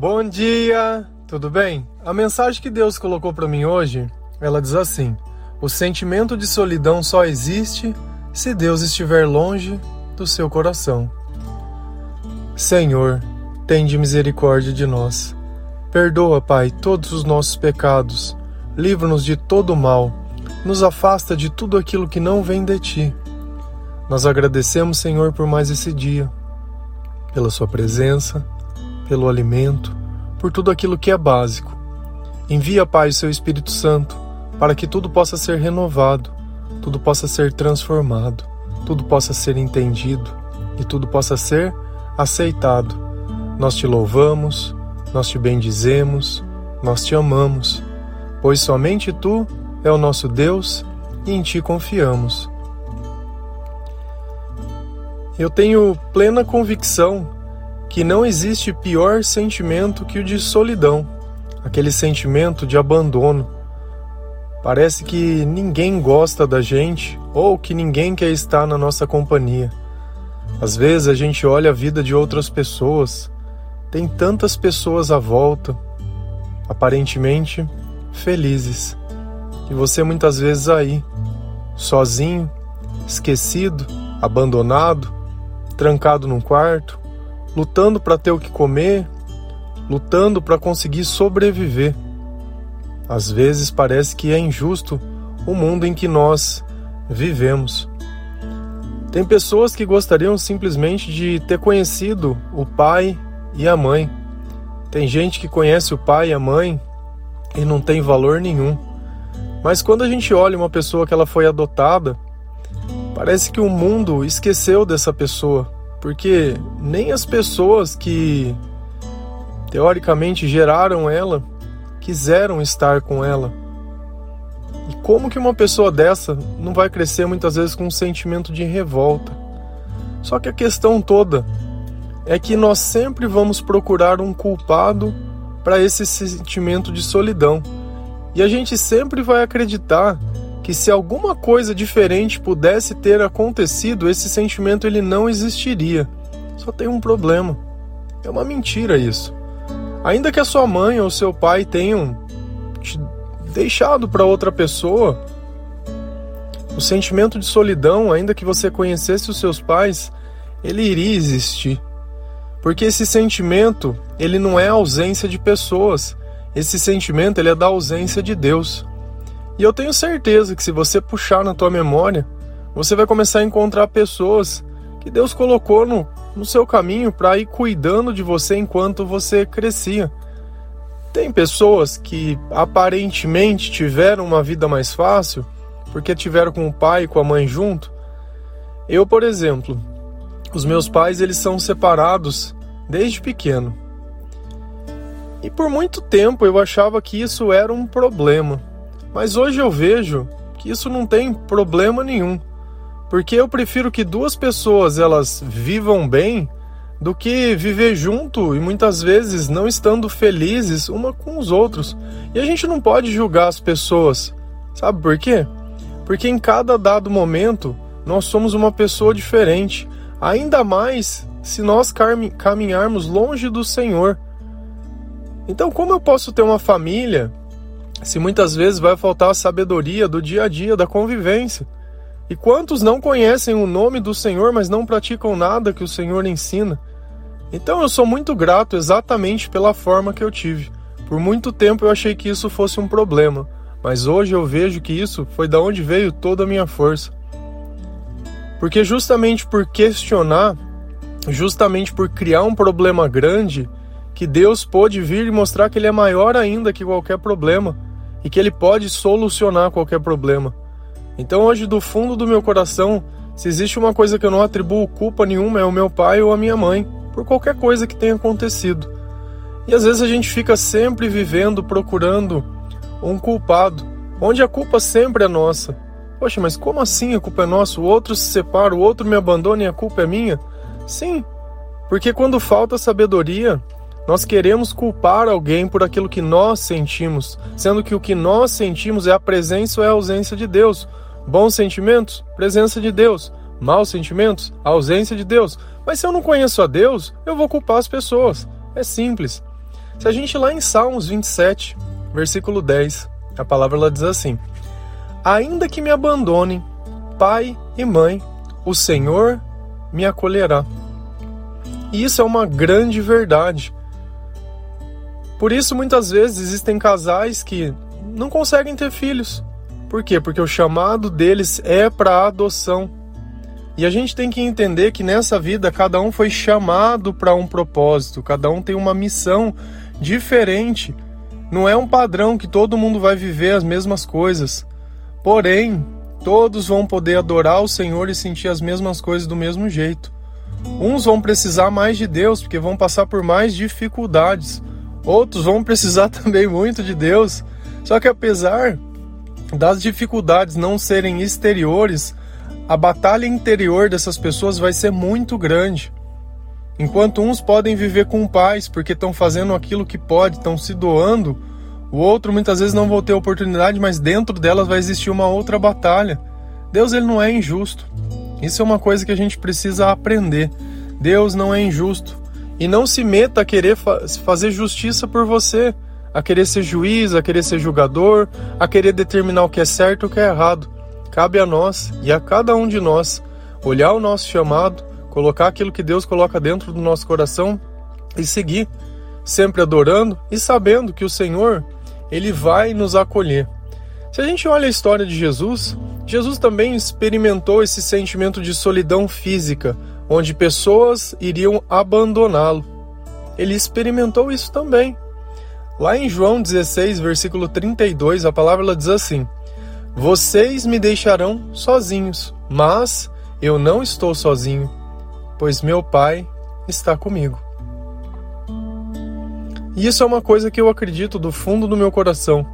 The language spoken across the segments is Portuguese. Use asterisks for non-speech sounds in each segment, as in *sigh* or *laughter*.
Bom dia, tudo bem? A mensagem que Deus colocou para mim hoje, ela diz assim: O sentimento de solidão só existe se Deus estiver longe do seu coração. Senhor, tende misericórdia de nós. Perdoa, Pai, todos os nossos pecados. Livra-nos de todo o mal. Nos afasta de tudo aquilo que não vem de ti. Nós agradecemos, Senhor, por mais esse dia, pela Sua presença, pelo alimento, por tudo aquilo que é básico. Envia, Pai, o Seu Espírito Santo para que tudo possa ser renovado, tudo possa ser transformado, tudo possa ser entendido e tudo possa ser aceitado. Nós te louvamos, nós te bendizemos, nós te amamos, pois somente tu é o nosso Deus e em ti confiamos. Eu tenho plena convicção que não existe pior sentimento que o de solidão, aquele sentimento de abandono. Parece que ninguém gosta da gente ou que ninguém quer estar na nossa companhia. Às vezes a gente olha a vida de outras pessoas, tem tantas pessoas à volta, aparentemente felizes, e você muitas vezes aí, sozinho, esquecido, abandonado, trancado num quarto, lutando para ter o que comer, lutando para conseguir sobreviver. Às vezes parece que é injusto o mundo em que nós vivemos. Tem pessoas que gostariam simplesmente de ter conhecido o pai e a mãe. Tem gente que conhece o pai e a mãe e não tem valor nenhum. Mas quando a gente olha uma pessoa que ela foi adotada, parece que o mundo esqueceu dessa pessoa porque nem as pessoas que teoricamente geraram ela quiseram estar com ela. E como que uma pessoa dessa não vai crescer muitas vezes com um sentimento de revolta? Só que a questão toda é que nós sempre vamos procurar um culpado para esse sentimento de solidão. E a gente sempre vai acreditar que se alguma coisa diferente pudesse ter acontecido, esse sentimento ele não existiria. Só tem um problema. É uma mentira isso. Ainda que a sua mãe ou seu pai tenham te deixado para outra pessoa, o sentimento de solidão, ainda que você conhecesse os seus pais, ele iria existir. Porque esse sentimento, ele não é ausência de pessoas. Esse sentimento, ele é da ausência de Deus. E eu tenho certeza que se você puxar na tua memória, você vai começar a encontrar pessoas que Deus colocou no, no seu caminho para ir cuidando de você enquanto você crescia. Tem pessoas que aparentemente tiveram uma vida mais fácil porque tiveram com o pai e com a mãe junto. Eu, por exemplo, os meus pais eles são separados desde pequeno. E por muito tempo eu achava que isso era um problema. Mas hoje eu vejo que isso não tem problema nenhum, porque eu prefiro que duas pessoas elas vivam bem do que viver junto e muitas vezes não estando felizes uma com os outros. E a gente não pode julgar as pessoas. Sabe por quê? Porque em cada dado momento nós somos uma pessoa diferente, ainda mais se nós caminharmos longe do Senhor. Então, como eu posso ter uma família se muitas vezes vai faltar a sabedoria do dia a dia, da convivência. E quantos não conhecem o nome do Senhor, mas não praticam nada que o Senhor ensina? Então eu sou muito grato exatamente pela forma que eu tive. Por muito tempo eu achei que isso fosse um problema, mas hoje eu vejo que isso foi da onde veio toda a minha força. Porque justamente por questionar, justamente por criar um problema grande, que Deus pôde vir e mostrar que ele é maior ainda que qualquer problema e que Ele pode solucionar qualquer problema. Então, hoje, do fundo do meu coração, se existe uma coisa que eu não atribuo culpa nenhuma, é o meu pai ou a minha mãe, por qualquer coisa que tenha acontecido. E às vezes a gente fica sempre vivendo procurando um culpado, onde a culpa sempre é nossa. Poxa, mas como assim a culpa é nossa? O outro se separa, o outro me abandona e a culpa é minha? Sim, porque quando falta sabedoria, nós queremos culpar alguém por aquilo que nós sentimos, sendo que o que nós sentimos é a presença ou é a ausência de Deus. Bons sentimentos, presença de Deus. Maus sentimentos, ausência de Deus. Mas se eu não conheço a Deus, eu vou culpar as pessoas. É simples. Se a gente lá em Salmos 27, versículo 10, a palavra ela diz assim: Ainda que me abandonem pai e mãe, o Senhor me acolherá. E isso é uma grande verdade. Por isso, muitas vezes, existem casais que não conseguem ter filhos. Por quê? Porque o chamado deles é para adoção. E a gente tem que entender que nessa vida cada um foi chamado para um propósito, cada um tem uma missão diferente. Não é um padrão que todo mundo vai viver as mesmas coisas. Porém, todos vão poder adorar o Senhor e sentir as mesmas coisas do mesmo jeito. Uns vão precisar mais de Deus porque vão passar por mais dificuldades. Outros vão precisar *laughs* também muito de Deus. Só que apesar das dificuldades não serem exteriores, a batalha interior dessas pessoas vai ser muito grande. Enquanto uns podem viver com paz porque estão fazendo aquilo que pode, estão se doando, o outro muitas vezes não vai ter oportunidade, mas dentro delas vai existir uma outra batalha. Deus ele não é injusto. Isso é uma coisa que a gente precisa aprender. Deus não é injusto. E não se meta a querer fa fazer justiça por você, a querer ser juiz, a querer ser julgador, a querer determinar o que é certo e o que é errado. Cabe a nós e a cada um de nós olhar o nosso chamado, colocar aquilo que Deus coloca dentro do nosso coração e seguir, sempre adorando e sabendo que o Senhor, ele vai nos acolher. Se a gente olha a história de Jesus, Jesus também experimentou esse sentimento de solidão física, onde pessoas iriam abandoná-lo. Ele experimentou isso também. Lá em João 16, versículo 32, a palavra diz assim: Vocês me deixarão sozinhos, mas eu não estou sozinho, pois meu Pai está comigo. E isso é uma coisa que eu acredito do fundo do meu coração.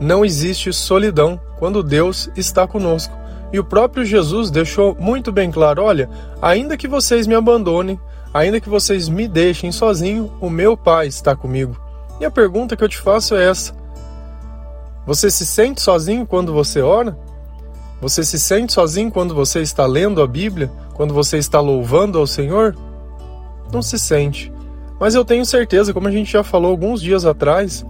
Não existe solidão quando Deus está conosco. E o próprio Jesus deixou muito bem claro: olha, ainda que vocês me abandonem, ainda que vocês me deixem sozinho, o meu Pai está comigo. E a pergunta que eu te faço é essa: Você se sente sozinho quando você ora? Você se sente sozinho quando você está lendo a Bíblia? Quando você está louvando ao Senhor? Não se sente. Mas eu tenho certeza, como a gente já falou alguns dias atrás,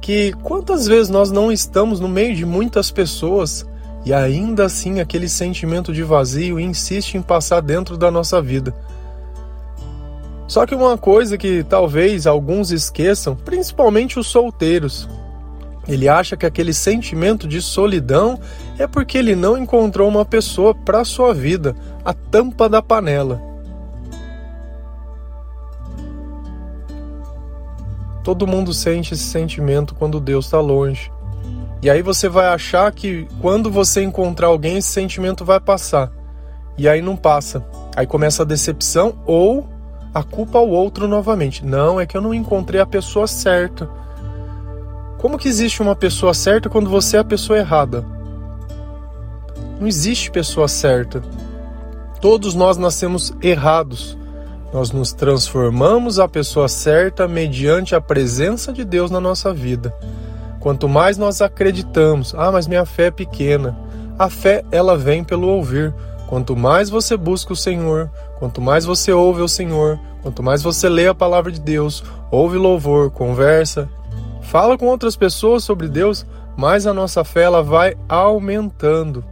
que quantas vezes nós não estamos no meio de muitas pessoas e ainda assim aquele sentimento de vazio insiste em passar dentro da nossa vida. Só que uma coisa que talvez alguns esqueçam, principalmente os solteiros, ele acha que aquele sentimento de solidão é porque ele não encontrou uma pessoa para sua vida, a tampa da panela. Todo mundo sente esse sentimento quando Deus está longe. E aí você vai achar que quando você encontrar alguém, esse sentimento vai passar. E aí não passa. Aí começa a decepção ou a culpa ao outro novamente. Não, é que eu não encontrei a pessoa certa. Como que existe uma pessoa certa quando você é a pessoa errada? Não existe pessoa certa. Todos nós nascemos errados. Nós nos transformamos a pessoa certa mediante a presença de Deus na nossa vida. Quanto mais nós acreditamos, ah, mas minha fé é pequena. A fé, ela vem pelo ouvir. Quanto mais você busca o Senhor, quanto mais você ouve o Senhor, quanto mais você lê a palavra de Deus, ouve louvor, conversa, fala com outras pessoas sobre Deus, mais a nossa fé ela vai aumentando.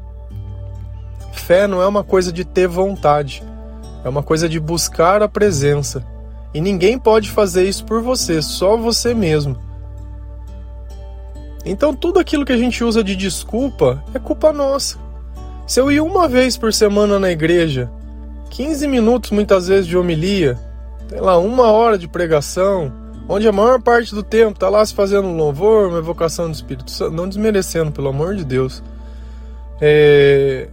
Fé não é uma coisa de ter vontade, é uma coisa de buscar a presença. E ninguém pode fazer isso por você, só você mesmo. Então tudo aquilo que a gente usa de desculpa é culpa nossa. Se eu ir uma vez por semana na igreja, 15 minutos muitas vezes de homilia, sei lá, uma hora de pregação, onde a maior parte do tempo está lá se fazendo louvor, uma evocação do Espírito Santo, não desmerecendo, pelo amor de Deus. É...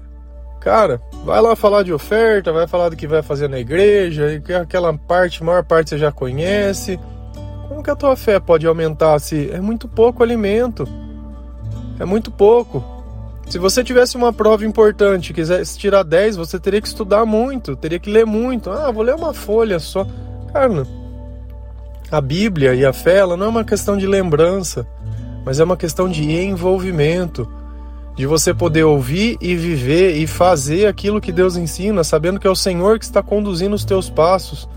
Cara, vai lá falar de oferta, vai falar do que vai fazer na igreja, aquela parte, a maior parte você já conhece. Como que a tua fé pode aumentar se é muito pouco alimento? É muito pouco. Se você tivesse uma prova importante, quisesse tirar 10, você teria que estudar muito, teria que ler muito. Ah, vou ler uma folha só. Cara, a Bíblia e a fé, ela não é uma questão de lembrança, mas é uma questão de envolvimento, de você poder ouvir e viver e fazer aquilo que Deus ensina, sabendo que é o Senhor que está conduzindo os teus passos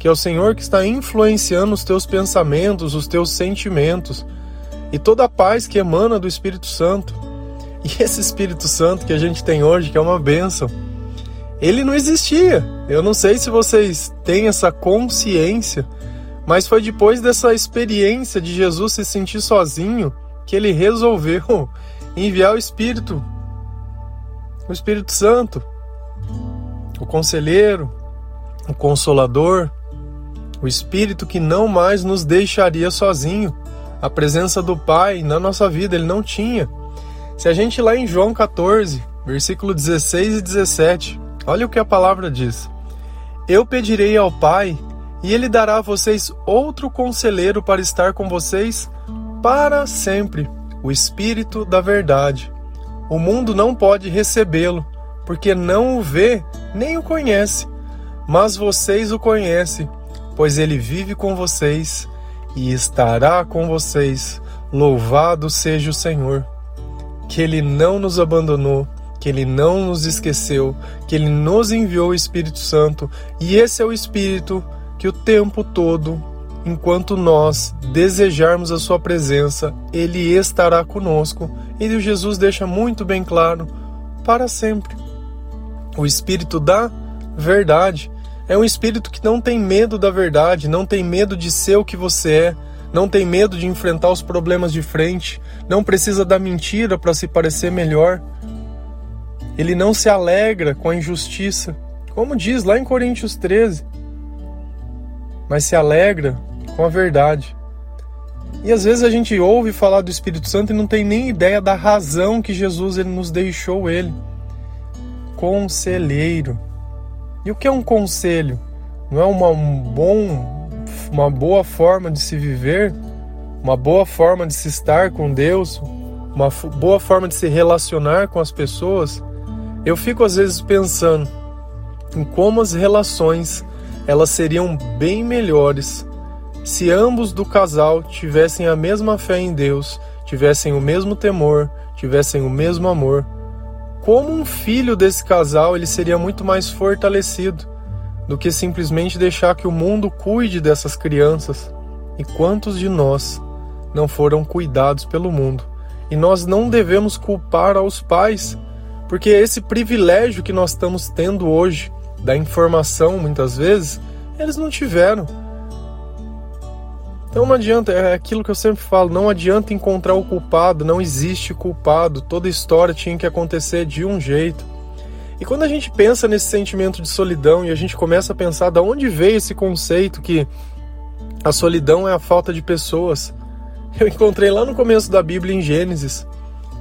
que é o Senhor que está influenciando os teus pensamentos, os teus sentimentos e toda a paz que emana do Espírito Santo. E esse Espírito Santo que a gente tem hoje, que é uma bênção, ele não existia. Eu não sei se vocês têm essa consciência, mas foi depois dessa experiência de Jesus se sentir sozinho que ele resolveu *laughs* enviar o Espírito, o Espírito Santo, o conselheiro, o consolador, o Espírito que não mais nos deixaria sozinho. A presença do Pai na nossa vida ele não tinha. Se a gente lá em João 14, versículo 16 e 17, olha o que a palavra diz: Eu pedirei ao Pai, e ele dará a vocês outro conselheiro para estar com vocês para sempre, o Espírito da Verdade. O mundo não pode recebê-lo, porque não o vê nem o conhece, mas vocês o conhecem, pois ele vive com vocês e estará com vocês. Louvado seja o Senhor, que ele não nos abandonou, que ele não nos esqueceu, que ele nos enviou o Espírito Santo, e esse é o Espírito que o tempo todo, enquanto nós desejarmos a sua presença, ele estará conosco. E Jesus deixa muito bem claro para sempre. O Espírito da verdade é um espírito que não tem medo da verdade, não tem medo de ser o que você é, não tem medo de enfrentar os problemas de frente, não precisa da mentira para se parecer melhor. Ele não se alegra com a injustiça, como diz lá em Coríntios 13, mas se alegra com a verdade. E às vezes a gente ouve falar do Espírito Santo e não tem nem ideia da razão que Jesus ele nos deixou ele. Conselheiro. E o que é um conselho? Não é uma, um bom, uma boa forma de se viver, uma boa forma de se estar com Deus, uma boa forma de se relacionar com as pessoas? Eu fico às vezes pensando em como as relações elas seriam bem melhores se ambos do casal tivessem a mesma fé em Deus, tivessem o mesmo temor, tivessem o mesmo amor como um filho desse casal ele seria muito mais fortalecido do que simplesmente deixar que o mundo cuide dessas crianças. E quantos de nós não foram cuidados pelo mundo? E nós não devemos culpar aos pais, porque esse privilégio que nós estamos tendo hoje da informação, muitas vezes, eles não tiveram. Então não adianta, é aquilo que eu sempre falo, não adianta encontrar o culpado, não existe culpado, toda história tinha que acontecer de um jeito. E quando a gente pensa nesse sentimento de solidão e a gente começa a pensar de onde veio esse conceito que a solidão é a falta de pessoas, *laughs* eu encontrei lá no começo da Bíblia em Gênesis,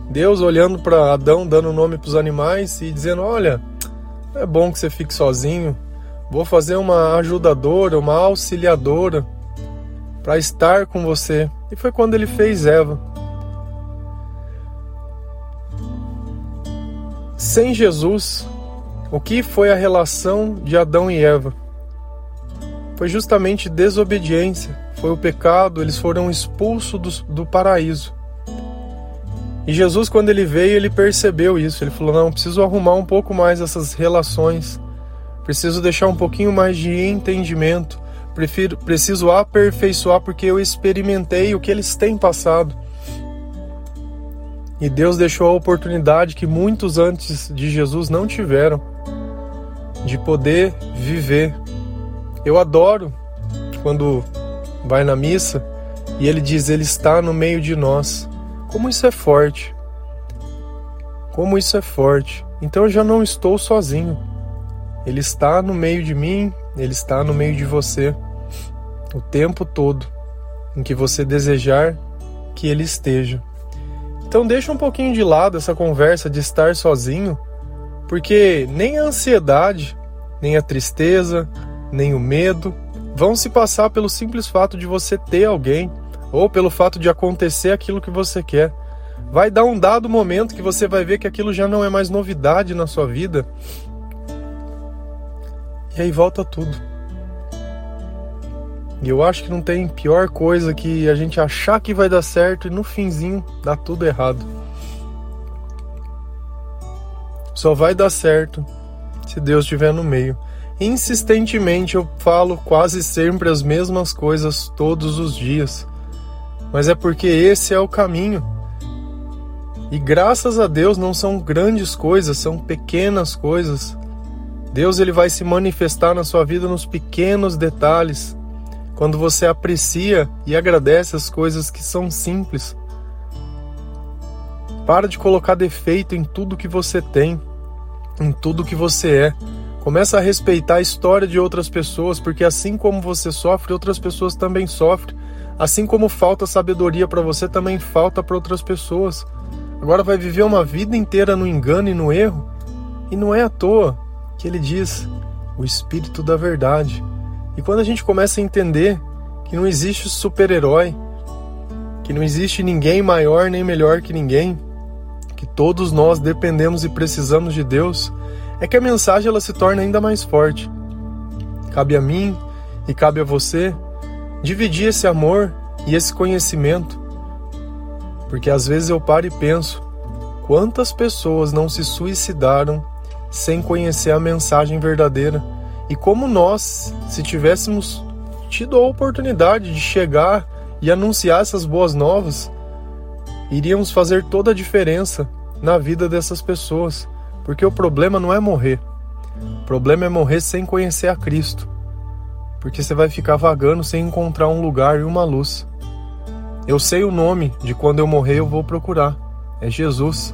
Deus olhando para Adão, dando nome para os animais e dizendo: Olha, é bom que você fique sozinho, vou fazer uma ajudadora, uma auxiliadora para estar com você. E foi quando ele fez Eva. Sem Jesus, o que foi a relação de Adão e Eva? Foi justamente desobediência, foi o pecado, eles foram expulsos do, do paraíso. E Jesus, quando ele veio, ele percebeu isso. Ele falou: Não, preciso arrumar um pouco mais essas relações, preciso deixar um pouquinho mais de entendimento, prefiro, preciso aperfeiçoar porque eu experimentei o que eles têm passado. E Deus deixou a oportunidade que muitos antes de Jesus não tiveram de poder viver. Eu adoro quando vai na missa e ele diz: Ele está no meio de nós. Como isso é forte. Como isso é forte. Então eu já não estou sozinho. Ele está no meio de mim, ele está no meio de você o tempo todo em que você desejar que ele esteja. Então deixa um pouquinho de lado essa conversa de estar sozinho, porque nem a ansiedade, nem a tristeza, nem o medo vão se passar pelo simples fato de você ter alguém ou pelo fato de acontecer aquilo que você quer. Vai dar um dado momento que você vai ver que aquilo já não é mais novidade na sua vida. E aí volta tudo. E eu acho que não tem pior coisa que a gente achar que vai dar certo e no finzinho dá tudo errado. Só vai dar certo se Deus estiver no meio. Insistentemente eu falo quase sempre as mesmas coisas todos os dias, mas é porque esse é o caminho. E graças a Deus não são grandes coisas, são pequenas coisas. Deus ele vai se manifestar na sua vida nos pequenos detalhes, quando você aprecia e agradece as coisas que são simples. Para de colocar defeito em tudo que você tem, em tudo que você é. Começa a respeitar a história de outras pessoas, porque assim como você sofre, outras pessoas também sofrem. Assim como falta sabedoria para você, também falta para outras pessoas. Agora vai viver uma vida inteira no engano e no erro? E não é à toa que ele diz o espírito da verdade. E quando a gente começa a entender que não existe super-herói, que não existe ninguém maior nem melhor que ninguém, que todos nós dependemos e precisamos de Deus, é que a mensagem ela se torna ainda mais forte. Cabe a mim e cabe a você dividir esse amor e esse conhecimento. Porque às vezes eu paro e penso: quantas pessoas não se suicidaram sem conhecer a mensagem verdadeira? E como nós, se tivéssemos tido a oportunidade de chegar e anunciar essas boas novas, iríamos fazer toda a diferença na vida dessas pessoas. Porque o problema não é morrer. O problema é morrer sem conhecer a Cristo. Porque você vai ficar vagando sem encontrar um lugar e uma luz. Eu sei o nome de quando eu morrer eu vou procurar. É Jesus.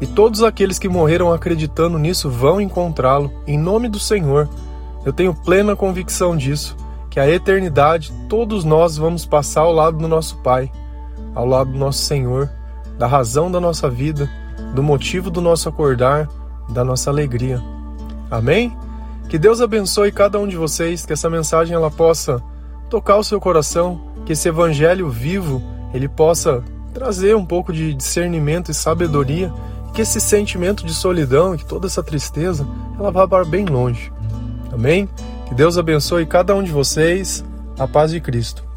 E todos aqueles que morreram acreditando nisso vão encontrá-lo, em nome do Senhor. Eu tenho plena convicção disso, que a eternidade todos nós vamos passar ao lado do nosso Pai, ao lado do nosso Senhor, da razão da nossa vida, do motivo do nosso acordar, da nossa alegria. Amém? Que Deus abençoe cada um de vocês, que essa mensagem ela possa tocar o seu coração, que esse evangelho vivo ele possa trazer um pouco de discernimento e sabedoria, que esse sentimento de solidão, que toda essa tristeza, ela vá para bem longe. Amém? Que Deus abençoe cada um de vocês. A paz de Cristo.